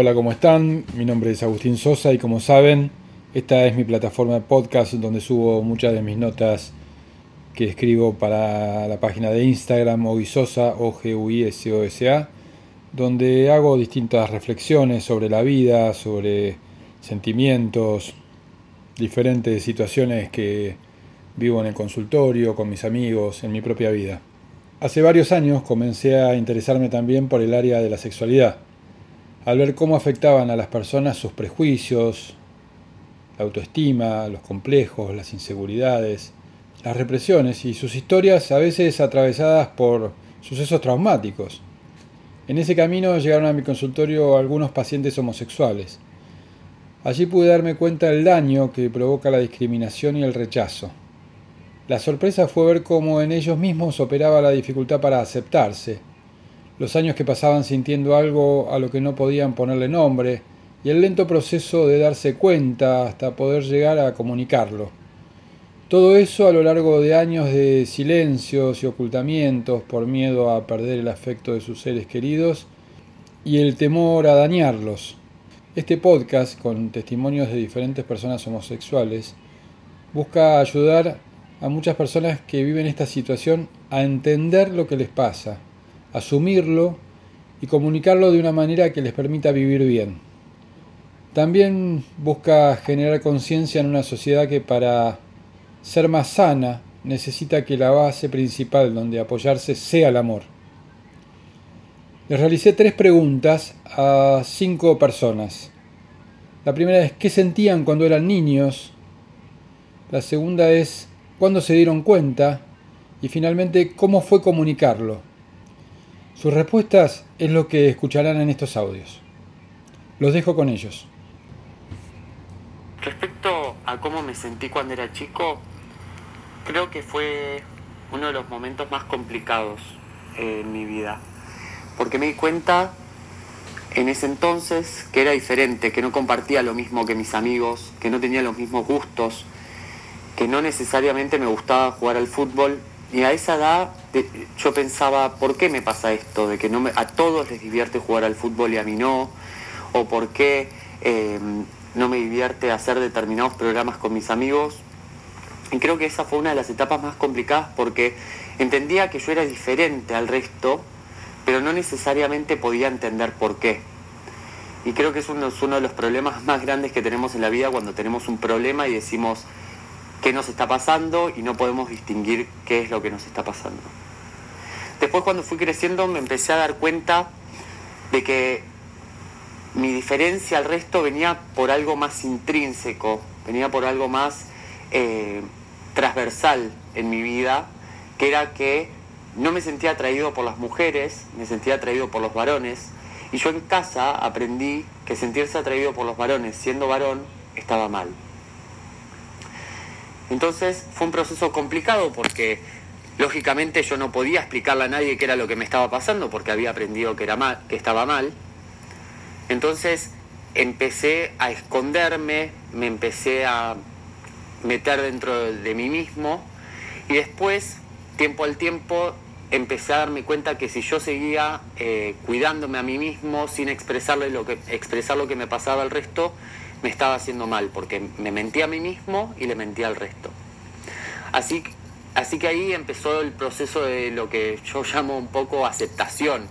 Hola, ¿cómo están? Mi nombre es Agustín Sosa y como saben, esta es mi plataforma de podcast donde subo muchas de mis notas que escribo para la página de Instagram Ogisosa, o donde hago distintas reflexiones sobre la vida, sobre sentimientos, diferentes situaciones que vivo en el consultorio, con mis amigos, en mi propia vida. Hace varios años comencé a interesarme también por el área de la sexualidad al ver cómo afectaban a las personas sus prejuicios, la autoestima, los complejos, las inseguridades, las represiones y sus historias a veces atravesadas por sucesos traumáticos. En ese camino llegaron a mi consultorio algunos pacientes homosexuales. Allí pude darme cuenta del daño que provoca la discriminación y el rechazo. La sorpresa fue ver cómo en ellos mismos operaba la dificultad para aceptarse, los años que pasaban sintiendo algo a lo que no podían ponerle nombre, y el lento proceso de darse cuenta hasta poder llegar a comunicarlo. Todo eso a lo largo de años de silencios y ocultamientos por miedo a perder el afecto de sus seres queridos y el temor a dañarlos. Este podcast, con testimonios de diferentes personas homosexuales, busca ayudar a muchas personas que viven esta situación a entender lo que les pasa asumirlo y comunicarlo de una manera que les permita vivir bien. También busca generar conciencia en una sociedad que para ser más sana necesita que la base principal donde apoyarse sea el amor. Les realicé tres preguntas a cinco personas. La primera es ¿qué sentían cuando eran niños? La segunda es ¿cuándo se dieron cuenta? Y finalmente, ¿cómo fue comunicarlo? Sus respuestas es lo que escucharán en estos audios. Los dejo con ellos. Respecto a cómo me sentí cuando era chico, creo que fue uno de los momentos más complicados en mi vida. Porque me di cuenta en ese entonces que era diferente, que no compartía lo mismo que mis amigos, que no tenía los mismos gustos, que no necesariamente me gustaba jugar al fútbol y a esa edad yo pensaba, ¿por qué me pasa esto? De que no a todos les divierte jugar al fútbol y a mí no. O por qué em, no me divierte hacer determinados programas con mis amigos. Y creo que esa fue una de las etapas más complicadas porque entendía que yo era diferente al resto, pero no necesariamente podía entender por qué. Y creo que es uno de los problemas más grandes que tenemos en la vida cuando tenemos un problema y decimos, qué nos está pasando y no podemos distinguir qué es lo que nos está pasando. Después cuando fui creciendo me empecé a dar cuenta de que mi diferencia al resto venía por algo más intrínseco, venía por algo más eh, transversal en mi vida, que era que no me sentía atraído por las mujeres, me sentía atraído por los varones, y yo en casa aprendí que sentirse atraído por los varones siendo varón estaba mal. Entonces fue un proceso complicado porque lógicamente yo no podía explicarle a nadie qué era lo que me estaba pasando porque había aprendido que, era mal, que estaba mal. Entonces empecé a esconderme, me empecé a meter dentro de mí mismo y después, tiempo al tiempo, empecé a darme cuenta que si yo seguía eh, cuidándome a mí mismo sin expresarle lo que, expresar lo que me pasaba al resto, me estaba haciendo mal, porque me mentí a mí mismo y le mentí al resto. Así, así que ahí empezó el proceso de lo que yo llamo un poco aceptación,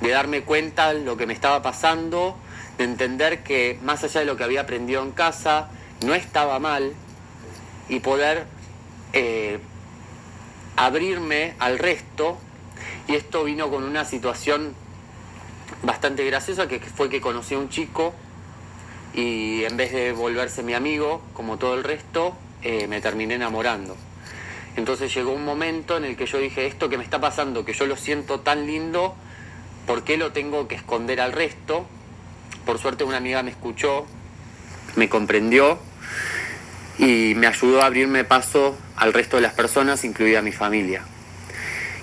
de darme cuenta de lo que me estaba pasando, de entender que más allá de lo que había aprendido en casa, no estaba mal y poder eh, abrirme al resto. Y esto vino con una situación bastante graciosa, que fue que conocí a un chico y en vez de volverse mi amigo, como todo el resto, eh, me terminé enamorando. Entonces llegó un momento en el que yo dije, esto que me está pasando, que yo lo siento tan lindo, ¿por qué lo tengo que esconder al resto? Por suerte una amiga me escuchó, me comprendió y me ayudó a abrirme paso al resto de las personas, incluida mi familia.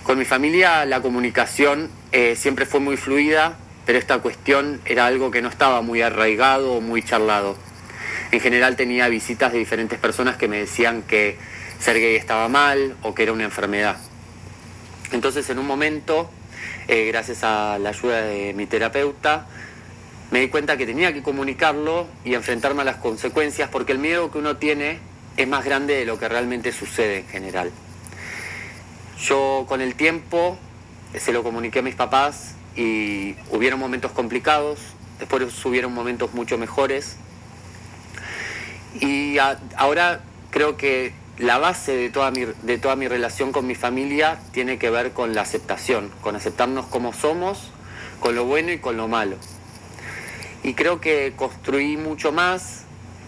Con mi familia la comunicación eh, siempre fue muy fluida, pero esta cuestión era algo que no estaba muy arraigado o muy charlado. En general tenía visitas de diferentes personas que me decían que ser estaba mal o que era una enfermedad. Entonces en un momento, eh, gracias a la ayuda de mi terapeuta, me di cuenta que tenía que comunicarlo y enfrentarme a las consecuencias porque el miedo que uno tiene es más grande de lo que realmente sucede en general. Yo con el tiempo se lo comuniqué a mis papás y hubieron momentos complicados, después hubieron momentos mucho mejores. Y ahora creo que la base de toda, mi, de toda mi relación con mi familia tiene que ver con la aceptación, con aceptarnos como somos, con lo bueno y con lo malo. Y creo que construí mucho más,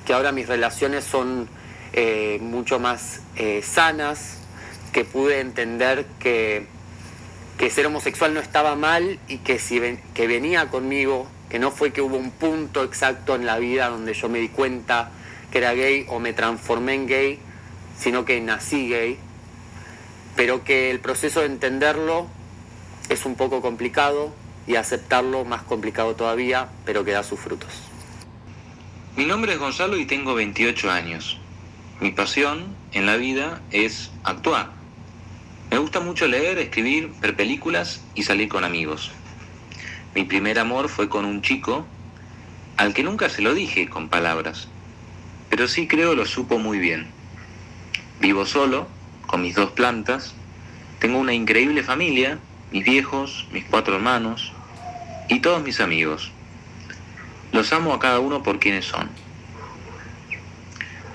que ahora mis relaciones son eh, mucho más eh, sanas, que pude entender que, que, ser homosexual no estaba mal y que, si que venía conmigo, que no fue que hubo un punto exacto en la vida donde yo me di cuenta que era gay o me transformé en gay, sino que nací gay, pero que el proceso de entenderlo es un poco complicado y aceptarlo más complicado todavía, pero que da sus frutos. Mi nombre es Gonzalo y tengo 28 años. Mi pasión en la vida es actuar. Me gusta mucho leer, escribir, ver películas y salir con amigos. Mi primer amor fue con un chico al que nunca se lo dije con palabras, pero sí creo lo supo muy bien. Vivo solo, con mis dos plantas, tengo una increíble familia, mis viejos, mis cuatro hermanos y todos mis amigos. Los amo a cada uno por quienes son.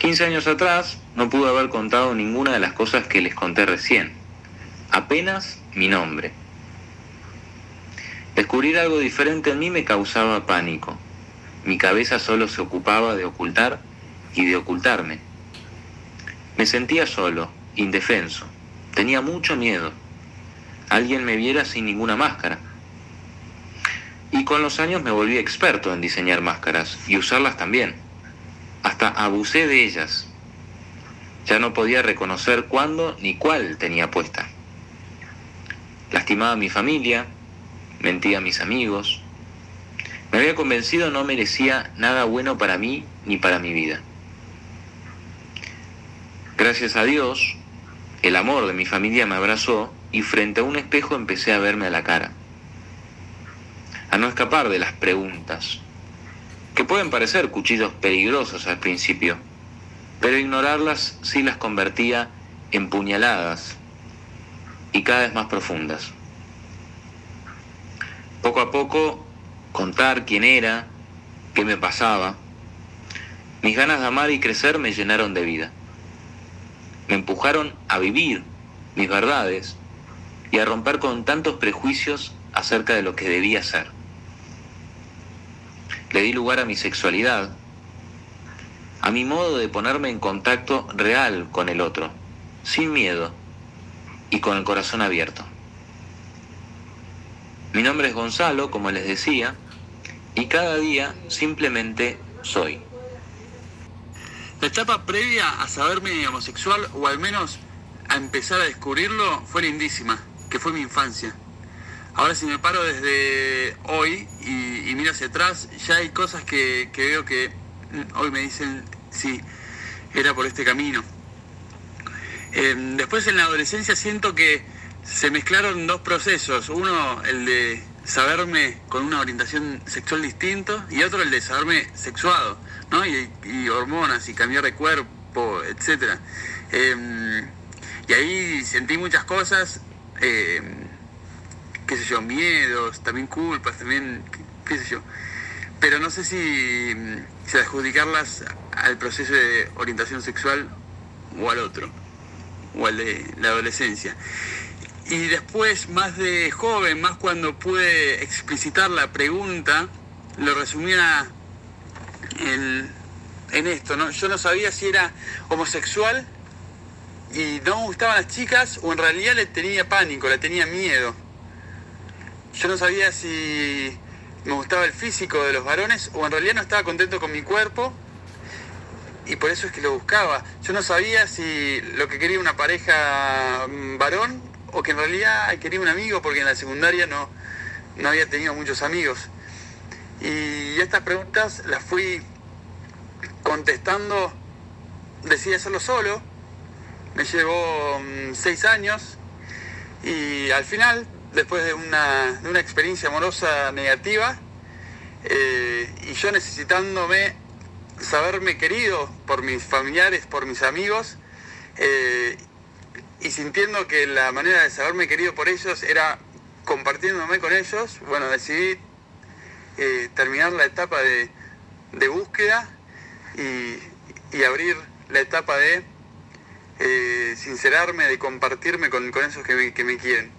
15 años atrás no pude haber contado ninguna de las cosas que les conté recién, apenas mi nombre. Descubrir algo diferente en mí me causaba pánico. Mi cabeza solo se ocupaba de ocultar y de ocultarme. Me sentía solo, indefenso. Tenía mucho miedo. Alguien me viera sin ninguna máscara. Y con los años me volví experto en diseñar máscaras y usarlas también. Hasta abusé de ellas. Ya no podía reconocer cuándo ni cuál tenía puesta. Lastimaba a mi familia, mentía a mis amigos. Me había convencido no merecía nada bueno para mí ni para mi vida. Gracias a Dios, el amor de mi familia me abrazó y frente a un espejo empecé a verme a la cara. A no escapar de las preguntas, que pueden parecer cuchillos peligrosos al principio, pero ignorarlas sí las convertía en puñaladas y cada vez más profundas. Poco a poco, contar quién era, qué me pasaba, mis ganas de amar y crecer me llenaron de vida me empujaron a vivir mis verdades y a romper con tantos prejuicios acerca de lo que debía ser. Le di lugar a mi sexualidad, a mi modo de ponerme en contacto real con el otro, sin miedo y con el corazón abierto. Mi nombre es Gonzalo, como les decía, y cada día simplemente soy. La etapa previa a saberme homosexual, o al menos a empezar a descubrirlo, fue lindísima, que fue mi infancia. Ahora si me paro desde hoy y, miro hacia atrás, ya hay cosas que, veo que hoy me dicen, sí, era por este camino. Em, después en la adolescencia siento que se mezclaron dos procesos. Uno, el de saberme con una orientación sexual distinto y otro el de saberme sexuado, ¿no? Y, hormonas y cambiar de cuerpo, etc. Em, y ahí sentí muchas cosas, em, qué sé yo, miedos, también culpas, también, qué, sé yo. Pero no sé si, si adjudicarlas al proceso de orientación sexual o al otro, o al de la adolescencia. Y después, más de joven, más cuando pude explicitar la pregunta, lo resumía en, esto, ¿no? Yo no sabía si era homosexual y no me gustaban las chicas o en realidad le tenía pánico, le tenía miedo. Yo no sabía si me gustaba el físico de los varones o en realidad no estaba contento con mi cuerpo y por eso es que lo buscaba. Yo no sabía si lo que quería una pareja mm, varón o que en realidad quería un amigo porque en la secundaria no, no había tenido muchos amigos. Y estas preguntas las fui contestando, decidí hacerlo solo, me llevó mm, seis años y al final, después de una, de una experiencia amorosa negativa, eh, y yo necesitándome saberme querido por mis familiares, por mis amigos, eh, y sintiendo que la manera de saberme querido por ellos era compartiéndome con ellos, bueno, decidí eh, terminar la etapa de, búsqueda y, abrir la etapa de eh, sincerarme, de compartirme con, esos que me, quieren.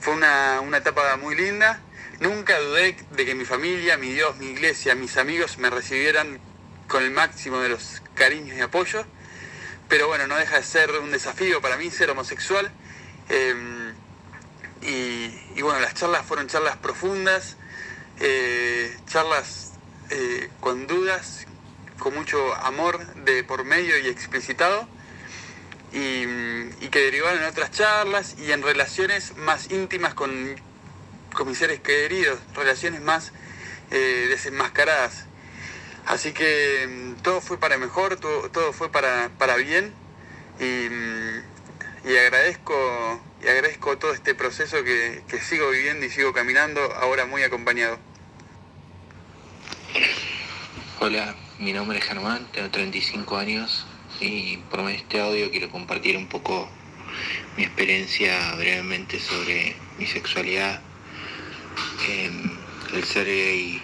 Fue una, una etapa muy linda. Nunca dudé de que mi familia, mi Dios, mi iglesia, mis amigos me recibieran con el máximo de los cariños y apoyos. Pero bueno, no deja de ser un desafío para mí ser homosexual. Em, y, bueno, las charlas fueron charlas profundas, eh, charlas eh, con dudas, con mucho amor de por medio y explicitado. Y, que derivaron en otras charlas y en relaciones más íntimas con, con mis seres queridos, relaciones más eh, desenmascaradas. Así que mm, todo fue para mejor, todo, fue para, bien mm, y, agradezco, y agradezco todo este proceso que, sigo viviendo y sigo caminando, ahora muy acompañado. Hola, mi nombre es Germán, tengo 35 años y por este audio quiero compartir un poco mi experiencia brevemente sobre mi sexualidad, el ser gay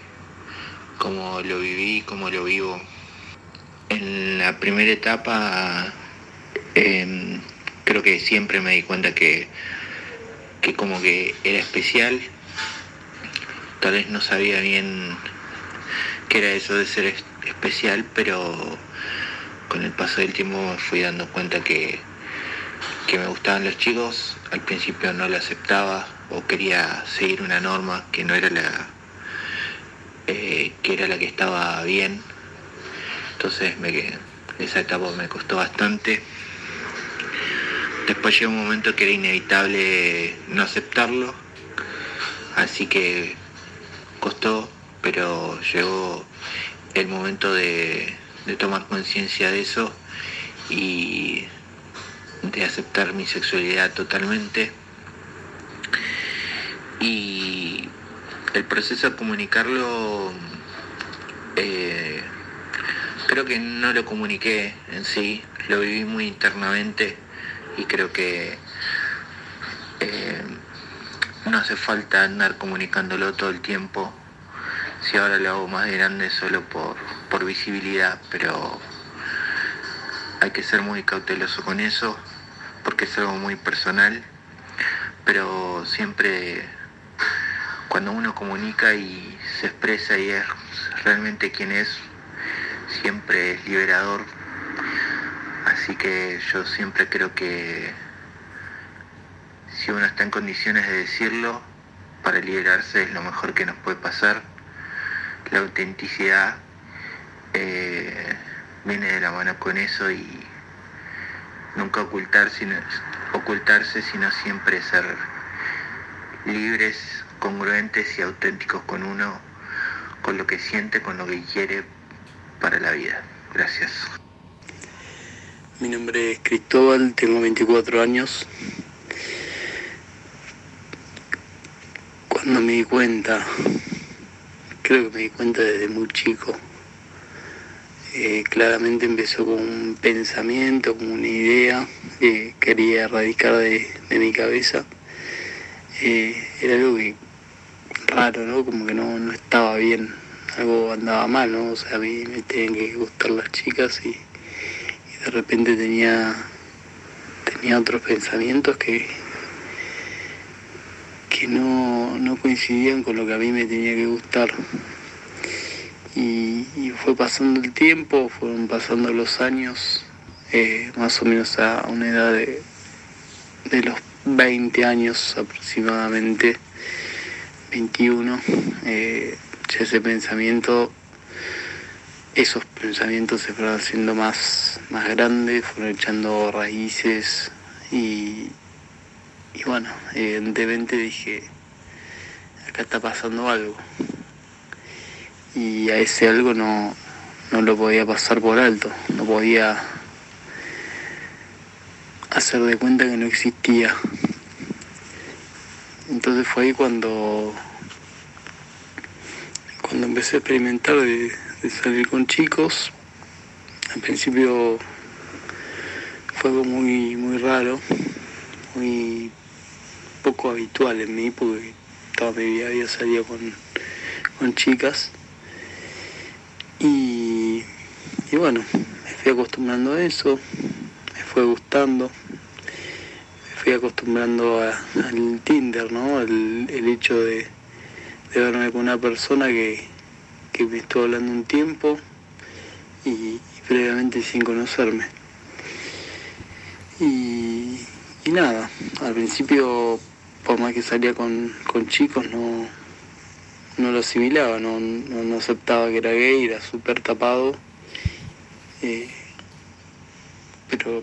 como lo viví, como lo vivo. En la primera etapa em, creo que siempre me di cuenta que, que como que era especial. Tal vez no sabía bien qué era eso de ser especial, pero con el paso del tiempo me fui dando cuenta que, que me gustaban los chicos. Al principio no lo aceptaba o quería seguir una norma que no era la, eh, que era la que estaba bien. Entonces me, esa etapa me costó bastante. Después llegó un momento que era inevitable no aceptarlo, así que costó, pero llegó el momento de, de tomar conciencia de eso y de aceptar mi sexualidad totalmente. Y el proceso de comunicarlo, eh, creo que no lo comuniqué en sí, lo viví muy internamente y creo que eh, no hace falta andar comunicándolo todo el tiempo. Si ahora lo hago más grande solo por, por visibilidad, pero hay que ser muy cauteloso con eso porque es algo muy personal, pero siempre cuando uno comunica y se expresa y es realmente quien es, siempre es liberador. Así que yo siempre creo que si uno está en condiciones de decirlo, para liberarse es lo mejor que nos puede pasar. La autenticidad eh, viene de la mano con eso y nunca ocultar, ocultarse, sino siempre ser libres congruentes y auténticos con uno, con lo que siente, con lo que quiere para la vida. Gracias. Mi nombre es Cristóbal, tengo 24 años. Cuando me di cuenta, creo que me di cuenta desde muy chico, eh, claramente empezó con un pensamiento, con una idea que quería erradicar de, mi cabeza. Eh, era algo que raro, ¿no? Como que no, no estaba bien, algo andaba mal, ¿no? O sea, a mí me tenían que gustar las chicas y, de repente tenía, tenía otros pensamientos que, que no, coincidían con lo que a mí me tenía que gustar. Y, fue pasando el tiempo, fueron pasando los años, eh, más o menos a una edad de, de los 20 años aproximadamente 21, eh, ese pensamiento, esos pensamientos se fueron haciendo más, más grandes, fueron echando raíces y, y bueno, evidentemente dije, acá está pasando algo. Y a ese algo no, no lo podía pasar por alto, no podía hacer de cuenta que no existía. Entonces fue ahí cuando, cuando empecé a experimentar de, salir con chicos, al principio fue algo muy, muy raro, muy poco habitual en mí, porque toda mi vida había salido con, con chicas. Y, y bueno, me fui acostumbrando a eso, me fue gustando, me fui acostumbrando al Tinder, ¿no? El, el hecho de, de, verme con una persona que, que me estuvo hablando un tiempo y, previamente sin conocerme. Y, y, nada, al principio, por más que salía con, con chicos, no, no lo asimilaba, no, no, aceptaba que era gay, era súper tapado. Eh, pero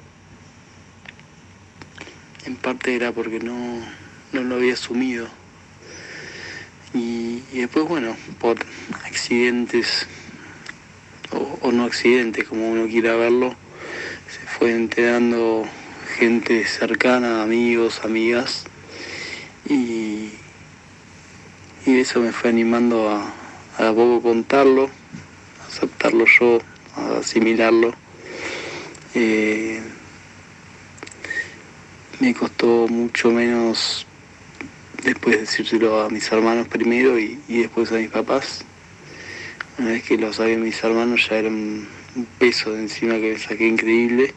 en parte era porque no, no lo había asumido. Y, después, bueno, por accidentes o, no accidentes, como uno quiera verlo, se fue enterando gente cercana, amigos, amigas, y, y eso me fue animando a, a poco contarlo, aceptarlo yo, a asimilarlo. Eh, me costó mucho menos después decírselo a mis hermanos primero y, después a mis papás. Una vez que lo sabían mis hermanos ya era un, peso de encima que me saqué increíble.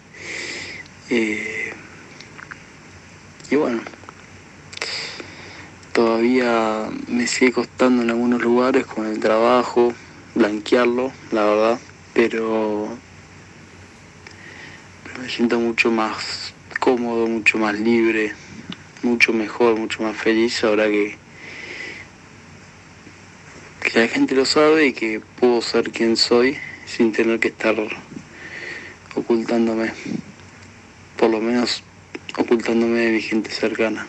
Eh, y bueno, todavía me sigue costando en algunos lugares con el trabajo, blanquearlo, la verdad, pero, me siento mucho más cómodo, mucho más libre, mucho mejor, mucho más feliz ahora que, que la gente lo sabe y que puedo ser quien soy sin tener que estar ocultándome, por lo menos ocultándome de mi gente cercana.